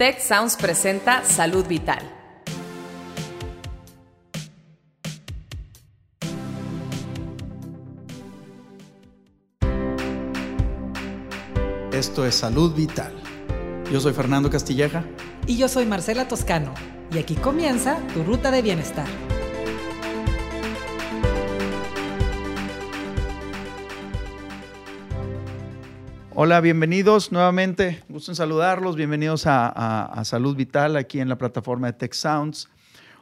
Tech Sounds presenta Salud Vital. Esto es Salud Vital. Yo soy Fernando Castilleja. Y yo soy Marcela Toscano. Y aquí comienza tu ruta de bienestar. Hola, bienvenidos nuevamente. Gusto en saludarlos. Bienvenidos a, Salud Vital aquí en la plataforma de Tech Sounds.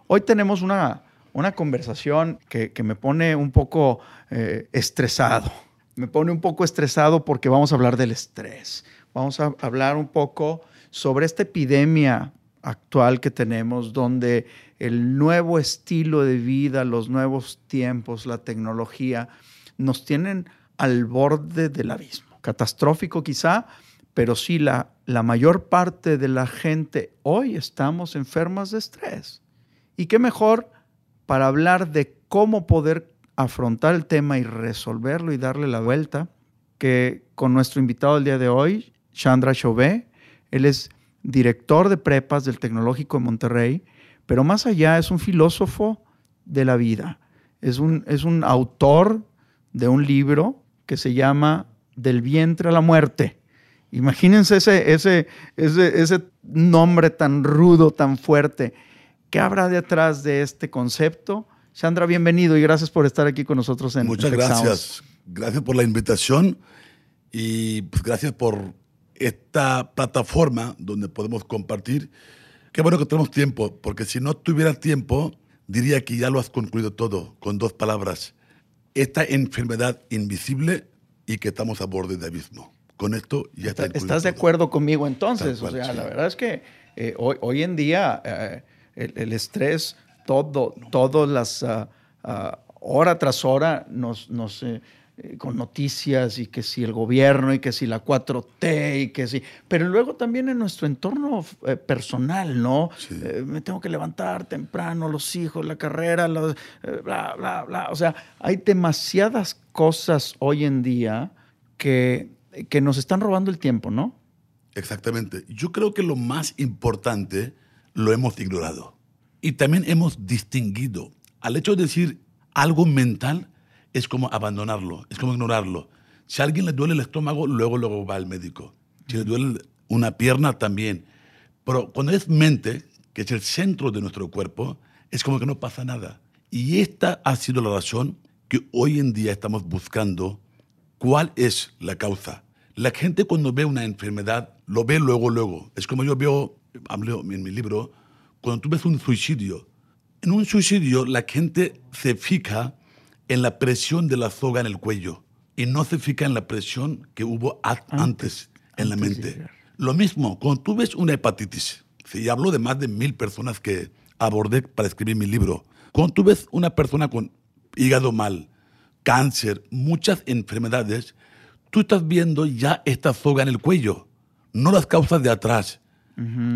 Hoy tenemos una, una conversación que, me pone un poco eh, estresado. Me pone un poco estresado porque vamos a hablar del estrés. Vamos a hablar un poco sobre esta epidemia actual que tenemos, donde el nuevo estilo de vida, los nuevos tiempos, la tecnología, nos tienen al borde del abismo catastrófico quizá, pero sí la, la mayor parte de la gente hoy estamos enfermas de estrés. ¿Y qué mejor para hablar de cómo poder afrontar el tema y resolverlo y darle la vuelta que con nuestro invitado del día de hoy, Chandra Chauvet. Él es director de prepas del Tecnológico de Monterrey, pero más allá es un filósofo de la vida. Es un, es un autor de un libro que se llama del vientre a la muerte. Imagínense ese, ese, ese, nombre tan rudo, tan fuerte. ¿Qué habrá detrás de este concepto? Sandra, bienvenido y gracias por estar aquí con nosotros en Muchas gracias. Gracias por la invitación y pues, gracias por esta plataforma donde podemos compartir. Qué bueno que tenemos tiempo, porque si no tuviera tiempo, diría que ya lo has concluido todo con dos palabras. Esta enfermedad invisible y que estamos a borde de abismo. Con esto ya está. ¿Estás de acuerdo conmigo entonces? o sea, la verdad es que eh, hoy, hoy, en día eh, el, estrés, todo, todas las uh, hora tras hora nos, nos eh, con noticias y que si el gobierno y que si la 4T y que si, pero luego también en nuestro entorno eh, personal, ¿no? Eh, me tengo que levantar temprano, los hijos, la carrera, bla, bla, bla. O sea, hay demasiadas cosas hoy en día que, que nos están robando el tiempo, ¿no? Exactamente. Yo creo que lo más importante lo hemos ignorado y también hemos distinguido al hecho de decir algo mental es como abandonarlo, es como ignorarlo. Si a alguien le duele el estómago, luego, luego va al médico. Si le duele una pierna, también. Pero cuando es mente, que es el centro de nuestro cuerpo, es como que no pasa nada. Y esta ha sido la razón que hoy en día estamos buscando cuál es la causa. La gente cuando ve una enfermedad, lo ve luego, luego. Es como yo veo, hablo en mi libro, cuando tú ves un suicidio. En un suicidio la gente se fija en la presión de la soga en el cuello y no se fija en la presión que hubo antes, en la mente. Lo mismo, cuando tú ves una hepatitis, y hablo de más de mil personas que abordé para escribir mi libro, cuando tú ves una persona con hígado mal, cáncer, muchas enfermedades, tú estás viendo ya esta soga en el cuello, no las causas de atrás.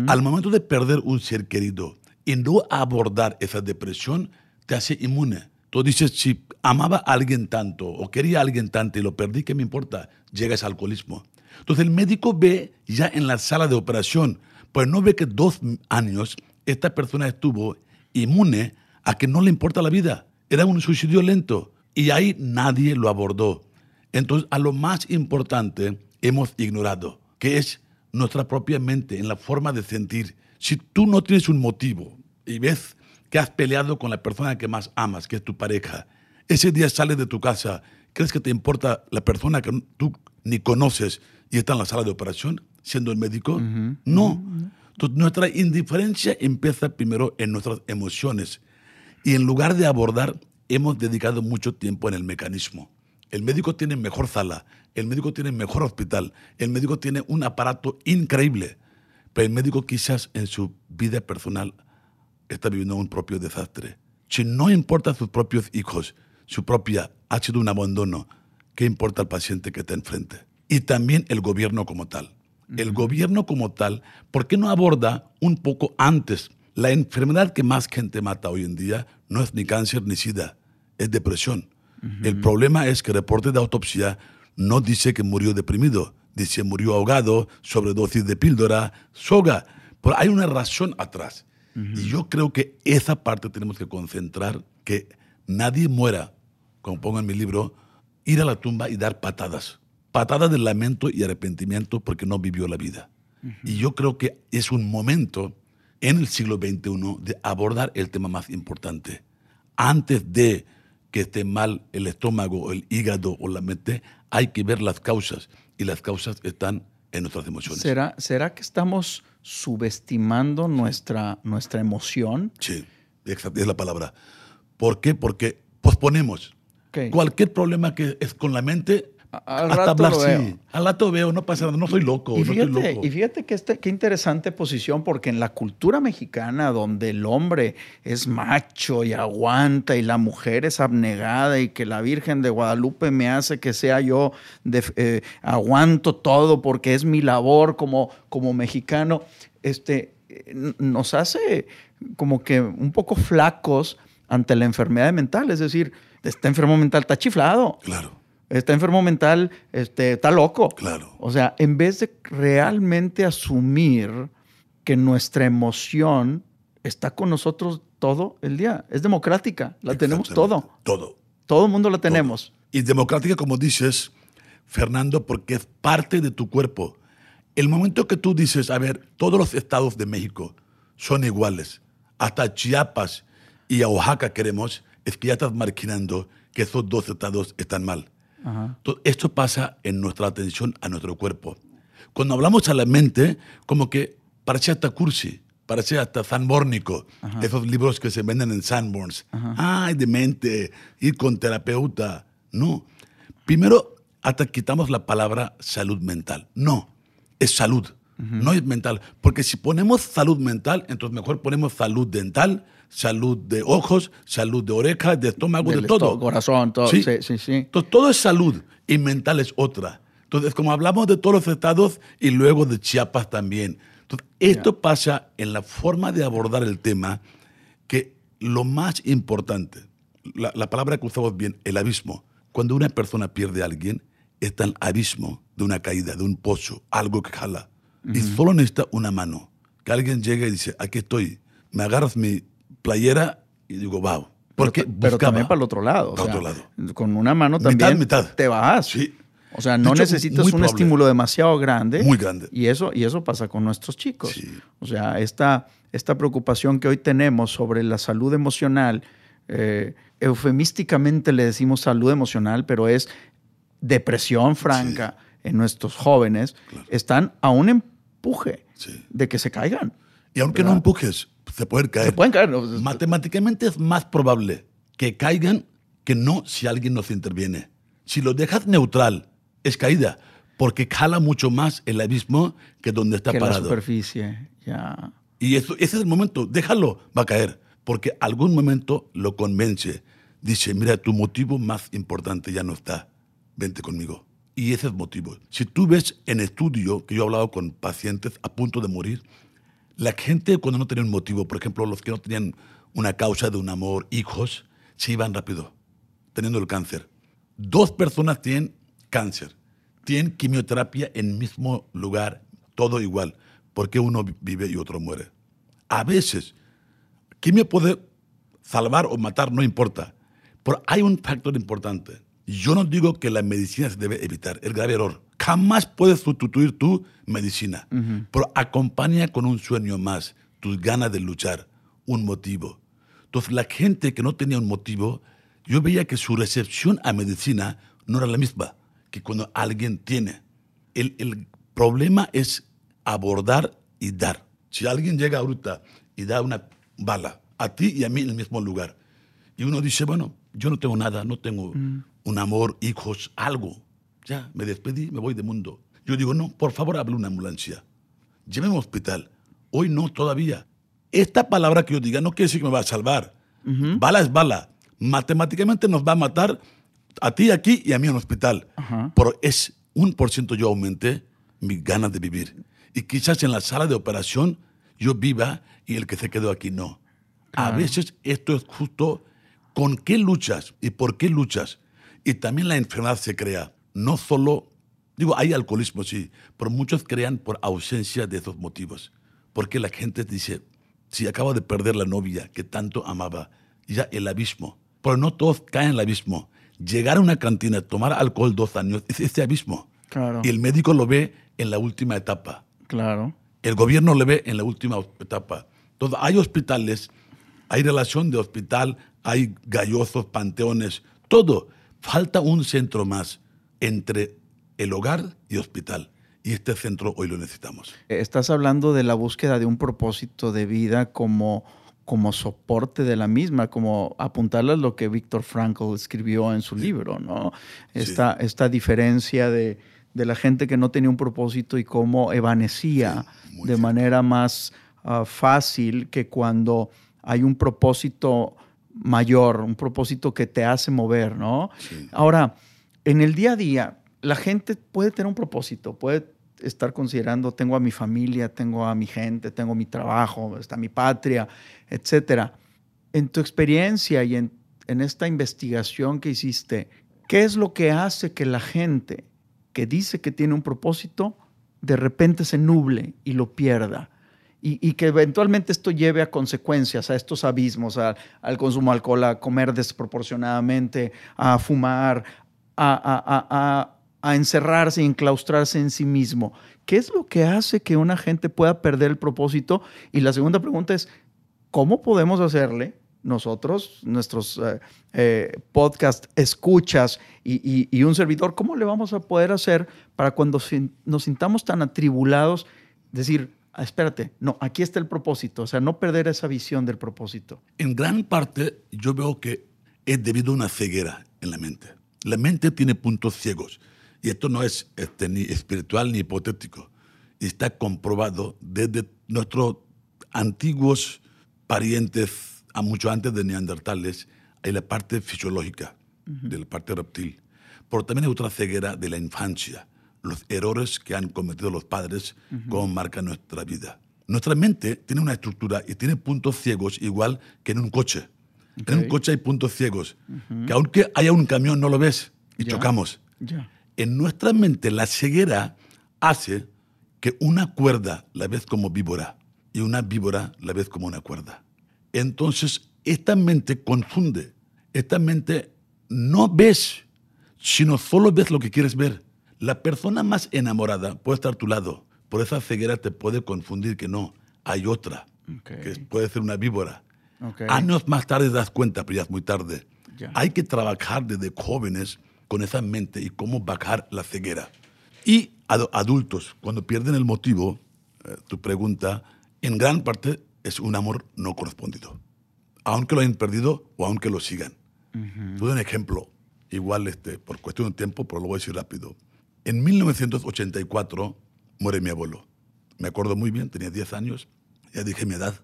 Al momento de perder un ser querido y no abordar esa depresión, te hace inmune. Tú dices, si amaba a alguien tanto o quería a alguien tanto y lo perdí, ¿qué me importa? Llega ese alcoholismo. Entonces el médico ve ya en la sala de operación, pues no ve que dos años esta persona estuvo inmune a que no le importa la vida. Era un suicidio lento y ahí nadie lo abordó. Entonces a lo más importante hemos ignorado, que es nuestra propia mente, en la forma de sentir. Si tú no tienes un motivo y ves que has peleado con la persona que más amas, que es tu pareja. Ese día sales de tu casa, ¿crees que te importa la persona que tú ni conoces y está en la sala de operación, siendo el médico? No. Entonces, nuestra indiferencia empieza primero en nuestras emociones. Y en lugar de abordar, hemos dedicado mucho tiempo en el mecanismo. El médico tiene mejor sala, el médico tiene mejor hospital, el médico tiene un aparato increíble, pero el médico quizás en su vida personal está viviendo un propio desastre. Si no importa a sus propios hijos, su propia ha sido un abandono, ¿qué importa al paciente que está enfrente? Y también el gobierno como tal. El gobierno como tal, ¿por qué no aborda un poco antes la enfermedad que más gente mata hoy en día? No es ni cáncer ni sida, es depresión. El problema es que el reporte de autopsia no dice que murió deprimido, dice murió ahogado, sobredosis de píldora, soga Pero hay una razón atrás. Y yo creo que esa parte tenemos que concentrar, que nadie muera, como pongo en mi libro, ir a la tumba y dar patadas. Patadas de lamento y arrepentimiento porque no vivió la vida. Y yo creo que es un momento en el siglo XXI de abordar el tema más importante. Antes de que esté mal el estómago, el hígado o la mente, hay que ver las causas. Y las causas están en nuestras emociones. ¿Será, ¿será que estamos subestimando nuestra, nuestra emoción? Sí, exacto, es la palabra. ¿Por qué? Porque posponemos. Cualquier problema que es con la mente, A- al hasta rato hablar, lo sí. veo. Al rato veo, no pasa nada, no soy loco, Y no estoy fíjate, loco. y fíjate que este, qué interesante posición, porque en la cultura mexicana, donde el hombre es macho y aguanta, y la mujer es abnegada, y que la Virgen de Guadalupe me hace que sea yo, de, eh, aguanto todo porque es mi labor como, como mexicano, este, eh, nos hace como que un poco flacos ante la enfermedad mental. Es decir, está enfermo mental, está chiflado Claro, está enfermo mental, este, está loco. Claro. O sea, en vez de realmente asumir que nuestra emoción está con nosotros todo el día, es democrática, la tenemos todo. Todo. todo el mundo la tenemos. Y democrática, como dices, Fernando, porque es parte de tu cuerpo. El momento que tú dices, a ver, todos los estados de México son iguales, hasta Chiapas y a Oaxaca queremos, es que ya estás marginando que esos dos estados están mal. Ajá. Esto pasa en nuestra atención a nuestro cuerpo. Cuando hablamos a la mente, como que parece hasta cursi, parece hasta sanbórnico. Esos libros que se venden en Sanborns. Ay, de mente, ir con terapeuta. No. Primero, hasta quitamos la palabra salud mental. No, es salud. No es mental. Porque si ponemos salud mental, entonces mejor ponemos salud dental, salud de ojos, salud de orejas, de estómago, Del de todo. esto- corazón, todo. Sí, sí, sí. Entonces, todo es salud y mental es otra. Entonces, como hablamos de todos los estados y luego de Chiapas también. Entonces, esto pasa en la forma de abordar el tema que lo más importante, la, la palabra que usamos bien, el abismo. Cuando una persona pierde a alguien, está el abismo de una caída, de un pozo, algo que jala. Y solo necesita una mano. Que alguien llegue y dice, aquí estoy, me agarras mi playera y digo, wow. Porque pero, pero también para el otro lado. o Para sea, otro lado. Con una mano Mitad, también mitad. te vas. Sí. O sea, no hecho, necesitas un probable. estímulo demasiado grande. Muy grande. Y eso, y eso pasa con nuestros chicos. Sí. O sea, esta, esta preocupación que hoy tenemos sobre la salud emocional, eh, eufemísticamente le decimos salud emocional, pero es depresión franca en nuestros jóvenes, están a un empuje Sí. de que se caigan. Y aunque no empujes, se pueden caer. Se pueden caer. Matemáticamente es más probable que caigan que no si alguien nos interviene. Si lo dejas neutral, es caída, porque jala mucho más el abismo que donde está que la parado. superficie. Ya. Y eso, ese es el momento, déjalo, va a caer, porque algún momento lo convence. Dice, mira, tu motivo más importante ya no está, vente conmigo. Y ese es el motivo. Si tú ves en estudio, que yo he hablado con pacientes a punto de morir, la gente cuando no tenía un motivo, por ejemplo, los que no tenían una causa de un amor, hijos, se iban rápido, teniendo el cáncer. Dos personas tienen cáncer, tienen quimioterapia en el mismo lugar, todo igual. ¿Por qué uno vive y otro muere? A veces, quimio puede salvar o matar, no importa. Pero hay un factor importante. Yo no digo que la medicina se debe evitar, es grave error. Jamás puedes sustituir tu medicina, pero acompaña con un sueño más, tus ganas de luchar, un motivo. Entonces, la gente que no tenía un motivo, yo veía que su recepción a medicina no era la misma que cuando alguien tiene. El, el problema es abordar y dar. Si alguien llega ahorita y da una bala a ti y a mí en el mismo lugar, y uno dice, bueno, yo no tengo nada, no tengo un amor, hijos, algo. Ya, me despedí, me voy del mundo. Yo digo, no, por favor, hable una ambulancia. Lléveme al hospital. Hoy no, todavía. Esta palabra que yo diga no quiere decir que me va a salvar. Bala es bala. Matemáticamente nos va a matar a ti aquí y a mí en el hospital. Pero es un por ciento yo aumenté mis ganas de vivir. Y quizás en la sala de operación yo viva y el que se quedó aquí no. A veces esto es justo con qué luchas y por qué luchas. Y también la enfermedad se crea. No solo, digo, hay alcoholismo, sí, pero muchos crean por ausencia de esos motivos. Porque la gente dice, si acaba de perder la novia que tanto amaba, ya el abismo. Pero no todos caen en el abismo. Llegar a una cantina, tomar alcohol dos años, es este abismo. Claro. Y el médico lo ve en la última etapa. Claro. El gobierno le ve en la última etapa. Entonces, hay hospitales, hay relación de hospital, hay gallosos, panteones, todo. Falta un centro más entre el hogar y hospital. Y este centro hoy lo necesitamos. Estás hablando de la búsqueda de un propósito de vida como, como soporte de la misma, como apuntarle a lo que Víctor Frankl escribió en su libro, ¿no? Esta, esta diferencia de, de, la gente que no tenía un propósito y cómo evanecía sí, de manera más uh, fácil que cuando hay un propósito mayor, un propósito que te hace mover, ¿no? Sí. Ahora, en el día a día, la gente puede tener un propósito, puede estar considerando, tengo a mi familia, tengo a mi gente, tengo mi trabajo, está mi patria, etcétera. En tu experiencia y en, en esta investigación que hiciste, ¿qué es lo que hace que la gente que dice que tiene un propósito, de repente se nuble y lo pierda? Y, que eventualmente esto lleve a consecuencias, a estos abismos, al consumo de alcohol, a comer desproporcionadamente, a fumar, a, a, a, encerrarse y enclaustrarse en sí mismo. ¿Qué es lo que hace que una gente pueda perder el propósito? Y la segunda pregunta es, ¿cómo podemos hacerle nosotros, nuestros eh, eh, podcast escuchas y, y, y, un servidor, cómo le vamos a poder hacer para cuando nos sintamos tan atribulados, decir, ah, espérate, no, aquí está el propósito, o sea, no perder esa visión del propósito. En gran parte yo veo que es debido a una ceguera en la mente. La mente tiene puntos ciegos y esto no es este, ni espiritual ni hipotético. Está comprobado desde nuestros antiguos parientes, a mucho antes de neandertales, hay la parte fisiológica uh -huh. de la parte reptil. Pero también hay otra ceguera de la infancia, los errores que han cometido los padres, uh -huh. como marca nuestra vida. Nuestra mente tiene una estructura y tiene puntos ciegos igual que en un coche. Okay. En un coche hay puntos ciegos, uh -huh. que aunque haya un camión no lo ves y ya. chocamos. Ya en nuestra mente la ceguera hace que una cuerda la ves como víbora y una víbora la ves como una cuerda. Entonces, esta mente confunde. Esta mente no ves, sino solo ves lo que quieres ver. La persona más enamorada puede estar a tu lado, por esa ceguera te puede confundir que no, hay otra, okay. que puede ser una víbora. Okay. Años más tarde das cuenta, pero ya es muy tarde. Ya. Hay que trabajar desde jóvenes con esa mente y cómo bajar la ceguera. Y adultos, cuando pierden el motivo, eh, tu pregunta, en gran parte es un amor no correspondido. Aunque lo hayan perdido o aunque lo sigan. Uh -huh. Te doy un ejemplo, igual este, por cuestión de tiempo, pero lo voy a decir rápido. En 1984 muere mi abuelo. Me acuerdo muy bien, tenía 10 años, ya dije mi edad.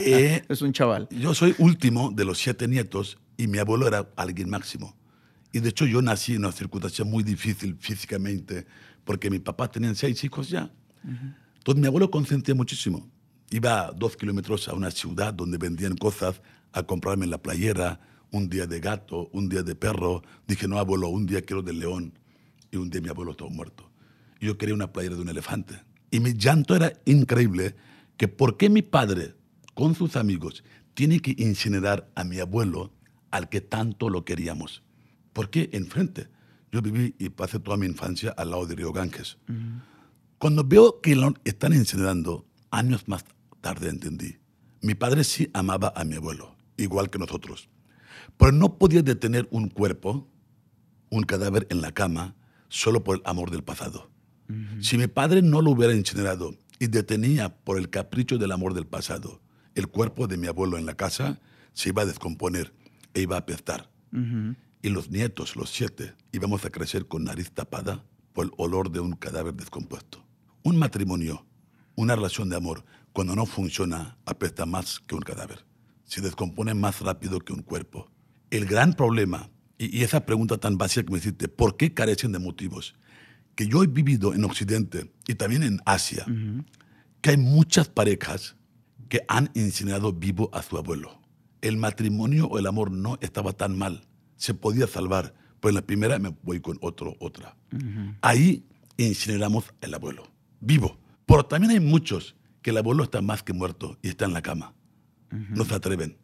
Eh, es un chaval. Yo soy último de los siete nietos y mi abuelo era alguien máximo. Y de hecho yo nací en una circunstancia muy difícil físicamente, porque mi papá tenía seis hijos ya. Uh -huh. Entonces mi abuelo consentía muchísimo. Iba dos kilómetros a una ciudad donde vendían cosas a comprarme la playera, un día de gato, un día de perro. Dije, no, abuelo, un día quiero de león. Y un día mi abuelo estaba muerto. Yo quería una playera de un elefante. Y mi llanto era increíble, que por qué mi padre, con sus amigos, tiene que incinerar a mi abuelo al que tanto lo queríamos. ¿Por qué enfrente? Yo viví y pasé toda mi infancia al lado de Río Ganges. Uh -huh. Cuando veo que lo están incinerando, años más tarde entendí. Mi padre sí amaba a mi abuelo, igual que nosotros. Pero no podía detener un cuerpo, un cadáver en la cama, solo por el amor del pasado. Uh -huh. Si mi padre no lo hubiera incinerado y detenía por el capricho del amor del pasado, el cuerpo de mi abuelo en la casa se iba a descomponer e iba a apestar. Uh -huh y los nietos, los siete, íbamos a crecer con nariz tapada por el olor de un cadáver descompuesto. Un matrimonio, una relación de amor, cuando no funciona, apesta más que un cadáver. Se descompone más rápido que un cuerpo. El gran problema, y, y esa pregunta tan básica que me hiciste, ¿por qué carecen de motivos? Que yo he vivido en Occidente y también en Asia, uh -huh. que hay muchas parejas que han incinerado vivo a su abuelo. El matrimonio o el amor no estaba tan mal se podía salvar. Pues en la primera me voy con otro, otra. Uh -huh. Ahí incineramos al abuelo, vivo. Pero también hay muchos que el abuelo está más que muerto y está en la cama. No se atreven.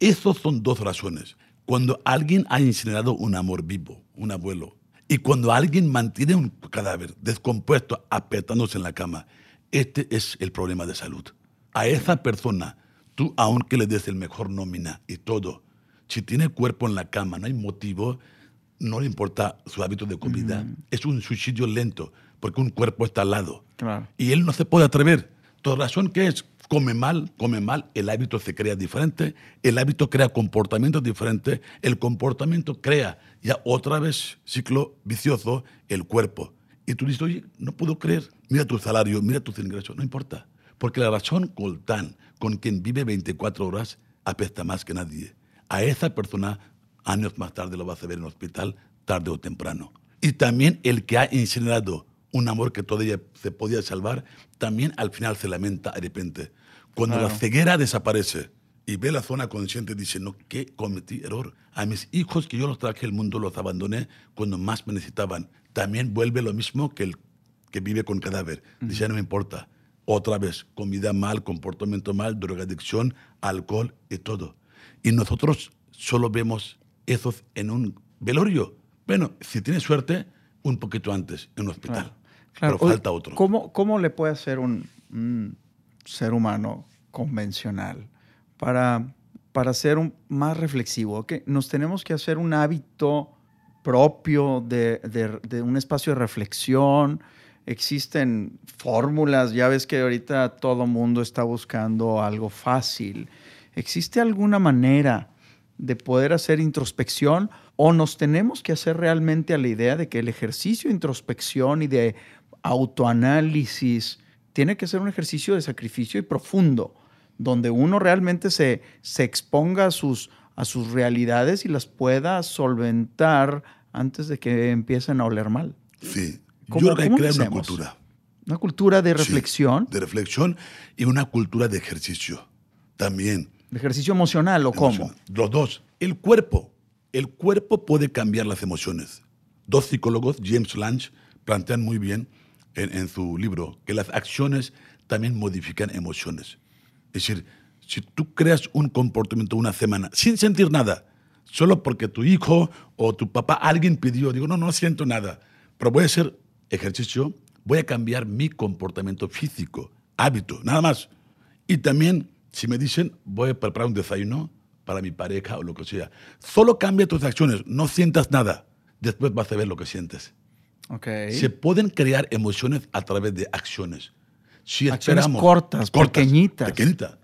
Esas son dos razones. Cuando alguien ha incinerado un amor vivo, un abuelo, y cuando alguien mantiene un cadáver descompuesto apretándose en la cama, este es el problema de salud. A esa persona, tú, aunque le des el mejor nómina y todo, si tiene cuerpo en la cama, no hay motivo, no le importa su hábito de comida. Es un suicidio lento, porque un cuerpo está al lado. Claro. Y él no se puede atrever. Toda razón que es, come mal, come mal, el hábito se crea diferente, el hábito crea comportamientos diferentes, el comportamiento crea ya otra vez ciclo vicioso, el cuerpo. Y tú dices, oye, no puedo creer, mira tu salario, mira tus ingresos, no importa. Porque la razón coltán con quien vive 24 horas apesta más que nadie. A esa persona, años más tarde lo vas a ver en el hospital, tarde o temprano. Y también el que ha incinerado un amor que todavía se podía salvar, también al final se lamenta de repente. Cuando la ceguera desaparece y ve la zona consciente, dice, no, ¿qué cometí error? A mis hijos que yo los traje al mundo los abandoné cuando más me necesitaban. También vuelve lo mismo que el que vive con cadáver. Dice, no me importa. Otra vez, comida mal, comportamiento mal, drogadicción, alcohol y todo. Y nosotros solo vemos esos en un velorio. Bueno, si tienes suerte, un poquito antes, en un hospital. Claro. Pero falta otro. ¿Cómo, cómo le puede hacer un, un ser humano convencional para, para ser un, más reflexivo? Que nos tenemos que hacer un hábito propio de, de, de un espacio de reflexión. Existen fórmulas, ya ves que ahorita todo mundo está buscando algo fácil. ¿Existe alguna manera de poder hacer introspección o nos tenemos que hacer realmente a la idea de que el ejercicio de introspección y de autoanálisis tiene que ser un ejercicio de sacrificio y profundo, donde uno realmente se, se exponga a sus, a sus realidades y las pueda solventar antes de que empiecen a oler mal. Sí. ¿Cómo- Yo creo que cómo crea una cultura. Una cultura de Sí, reflexión, de reflexión y una cultura de ejercicio. También. de ejercicio emocional o cómo. Emocional. Los dos. El cuerpo. El cuerpo puede cambiar las emociones. Dos psicólogos, James Lange, plantean muy bien en, en su libro que las acciones también modifican emociones. Es decir, si tú creas un comportamiento una semana sin sentir nada, solo porque tu hijo o tu papá, alguien pidió, digo, no, no siento nada, pero voy a hacer ejercicio, voy a cambiar mi comportamiento físico, hábito, nada más. Y también, si me dicen, voy a preparar un desayuno para mi pareja o lo que sea, solo cambia tus acciones, no sientas nada, después vas a ver lo que sientes. Ok. Se pueden crear emociones a través de acciones. Si Acciones esperamos, cortas, pequeñitas. pequeñitas.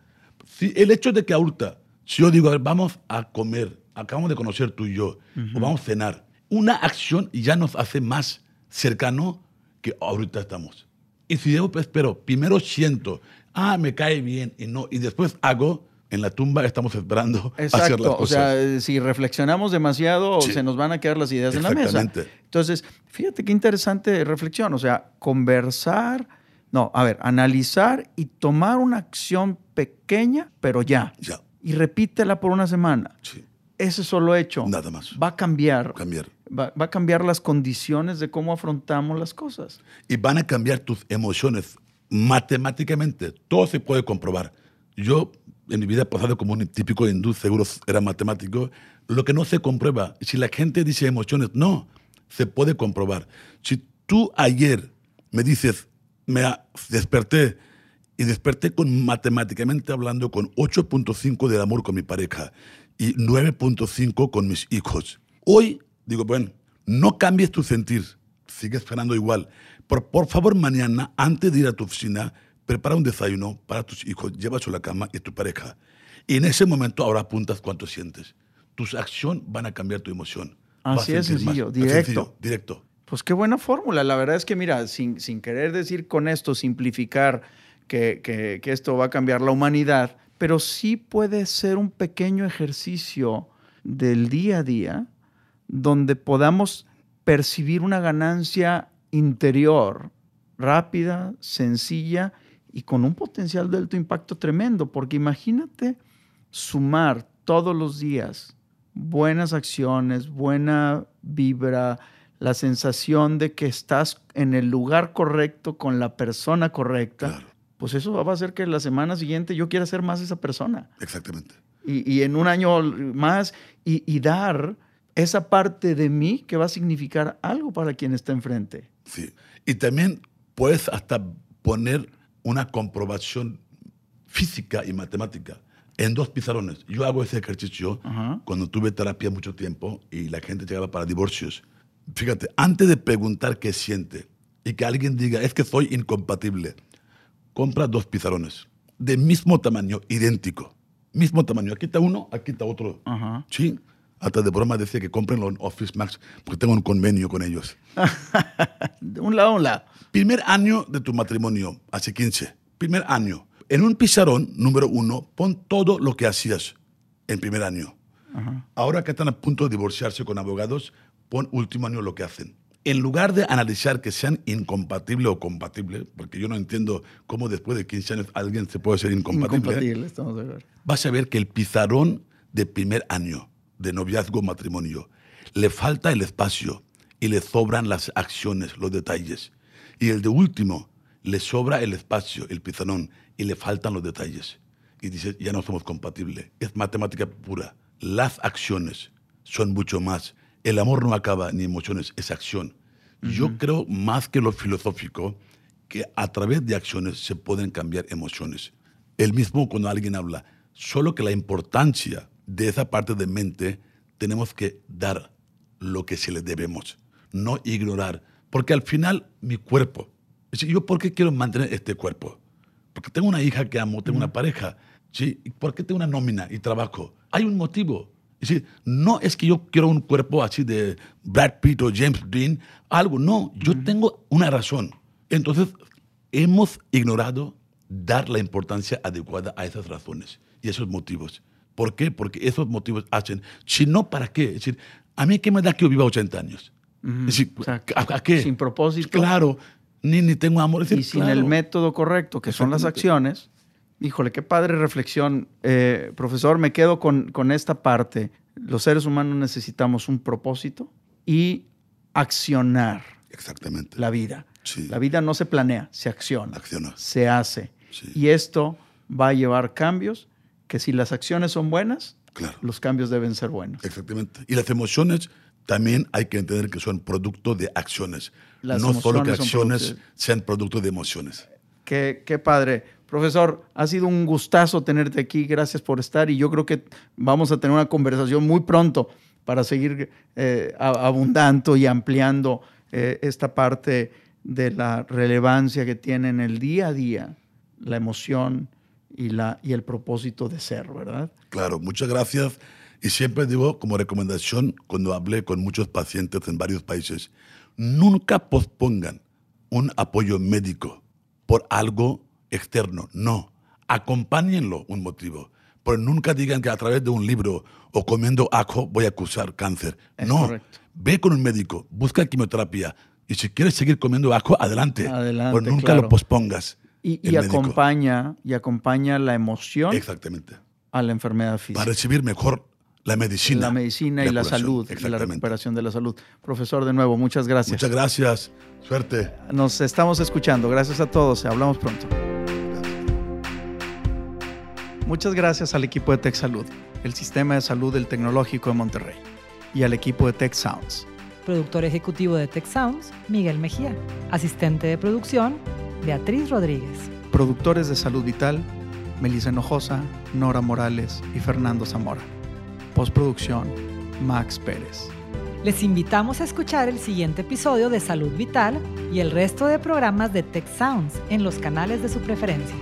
Si el hecho de que ahorita, si yo digo, a ver, vamos a comer, acabamos de conocer tú y yo, o vamos a cenar, una acción ya nos hace más cercano que ahorita estamos. Y si yo pues, pero primero siento, ah, me cae bien, y no, y después hago, en la tumba estamos esperando hacer las Exacto. O cosas. sea, si reflexionamos demasiado, Sí. se nos van a quedar las ideas en la mesa. Exactamente. Entonces, fíjate qué interesante reflexión. O sea, conversar, no, a ver, analizar y tomar una acción pequeña, pero ya. Ya. Y repítela por una semana. Sí, Ese solo hecho Nada más. va a cambiar. cambiar. Va, va a cambiar las condiciones de cómo afrontamos las cosas. y van a cambiar tus emociones matemáticamente. Todo se puede comprobar. Yo, en mi vida pasada, como un típico hindú, seguro era matemático, lo que no se comprueba, si la gente dice emociones, no, se puede comprobar. Si tú ayer me dices, me desperté y desperté con matemáticamente hablando con 8.5 del amor con mi pareja y 9.5 con mis hijos. Hoy digo, bueno, no cambies tu sentir, sigue esperando igual. Pero por favor, mañana, antes de ir a tu oficina, prepara un desayuno para tus hijos, llévaselo a la cama y a tu pareja. Y en ese momento ahora apuntas cuánto sientes. Tus acciones van a cambiar tu emoción. Así sentir sencillo, más- directo. sencillo, directo. Pues qué buena fórmula. La verdad es que, mira, sin, sin querer decir con esto, simplificar que, que- que esto va a cambiar la humanidad, pero sí puede ser un pequeño ejercicio del día a día donde podamos percibir una ganancia interior rápida, sencilla y con un potencial de alto impacto tremendo. Porque imagínate sumar todos los días buenas acciones, buena vibra, la sensación de que estás en el lugar correcto con la persona correcta. Claro. pues eso va a hacer que la semana siguiente yo quiera ser más esa persona. Exactamente. Y, y en un año más, y, y dar esa parte de mí que va a significar algo para quien está enfrente. Sí. Y también puedes hasta poner una comprobación física y matemática en dos pizarrones. Yo hago ese ejercicio Ajá. cuando tuve terapia mucho tiempo y la gente llegaba para divorcios. Fíjate, antes de preguntar qué siente y que alguien diga, es que soy incompatible, compra dos pizarrones de mismo tamaño, idéntico. Mismo tamaño. Aquí está uno, aquí está otro. Ajá. Sí. Hasta de broma decía que comprenlo en Office Max porque tengo un convenio con ellos. De un lado a un lado. Primer año de tu matrimonio, hace 15. Primer año. En un pizarrón, número uno, pon todo lo que hacías en primer año. Ahora que están a punto de divorciarse con abogados, pon último año lo que hacen. En lugar de analizar que sean incompatibles o compatibles, porque yo no entiendo cómo después de 15 años alguien se puede ser incompatible, Incompatible, estamos de vas a ver que el pizarrón de primer año de noviazgo matrimonio le falta el espacio y le sobran las acciones, los detalles. Y el de último le sobra el espacio, el pizarrón, y le faltan los detalles. Y dices, ya no somos compatibles. Es matemática pura. Las acciones son mucho más. El amor no acaba ni emociones, es acción. Yo creo más que lo filosófico, que a través de acciones se pueden cambiar emociones. El mismo cuando alguien habla, solo que la importancia de esa parte de mente tenemos que dar lo que se le debemos, no ignorar, porque al final mi cuerpo, decir, yo por qué quiero mantener este cuerpo? Porque tengo una hija que amo, tengo una pareja, ¿sí? ¿Y por qué tengo una nómina y trabajo? Hay un motivo. Es decir, no es que yo quiero un cuerpo así de Brad Pitt o James Dean, algo, no, yo tengo una razón. Entonces, hemos ignorado dar la importancia adecuada a esas razones y esos motivos. ¿Por qué? Porque esos motivos hacen, si no, ¿para qué? Es decir, ¿a mí qué me da que yo viva 80 años? Es decir, O sea, ¿a, a qué? sin propósito. Claro, ni, ni tengo amor. Es y sin claro. el método correcto, que son las acciones. Híjole, qué padre reflexión. Eh, profesor, me quedo con, con esta parte. Los seres humanos necesitamos un propósito y accionar Exactamente. la vida. Sí. La vida no se planea, se acciona, Acciona. se hace. Sí. Y esto va a llevar cambios que si las acciones son buenas, Claro. los cambios deben ser buenos. Exactamente. Y las emociones también hay que entender que son producto de acciones. Las no solo que acciones producto sean producto de emociones. Qué, qué padre. Profesor, ha sido un gustazo tenerte aquí. Gracias por estar y yo creo que vamos a tener una conversación muy pronto para seguir eh, abundando y ampliando eh, esta parte de la relevancia que tiene en el día a día la emoción y, la, y el propósito de ser, ¿verdad? Claro, muchas gracias. Y siempre digo como recomendación cuando hablé con muchos pacientes en varios países, nunca pospongan un apoyo médico por algo externo. No, acompáñenlo un motivo. Pero nunca digan que a través de un libro o comiendo ajo voy a acusar cáncer. Es no, correcto. ve con un médico, busca quimioterapia. Y si quieres seguir comiendo ajo, adelante. Adelante, pero nunca claro. lo pospongas. Y, acompaña, y acompaña la emoción Exactamente. a la enfermedad física. Para recibir mejor la medicina. la medicina y la salud, y la recuperación de la salud. Profesor, de nuevo, muchas gracias. Muchas gracias. Suerte. Nos estamos escuchando. Gracias a todos. Hablamos pronto. Muchas gracias al equipo de Tech Salud, el sistema de salud del Tecnológico de Monterrey, y al equipo de Tech Sounds. Productor ejecutivo de Tech Sounds, Miguel Mejía. Asistente de producción, Beatriz Rodríguez. Productores de Salud Vital, Melissa Hinojosa, Nora Morales y Fernando Zamora. Postproducción, Max Pérez. Les invitamos a escuchar el siguiente episodio de Salud Vital y el resto de programas de Tech Sounds en los canales de su preferencia.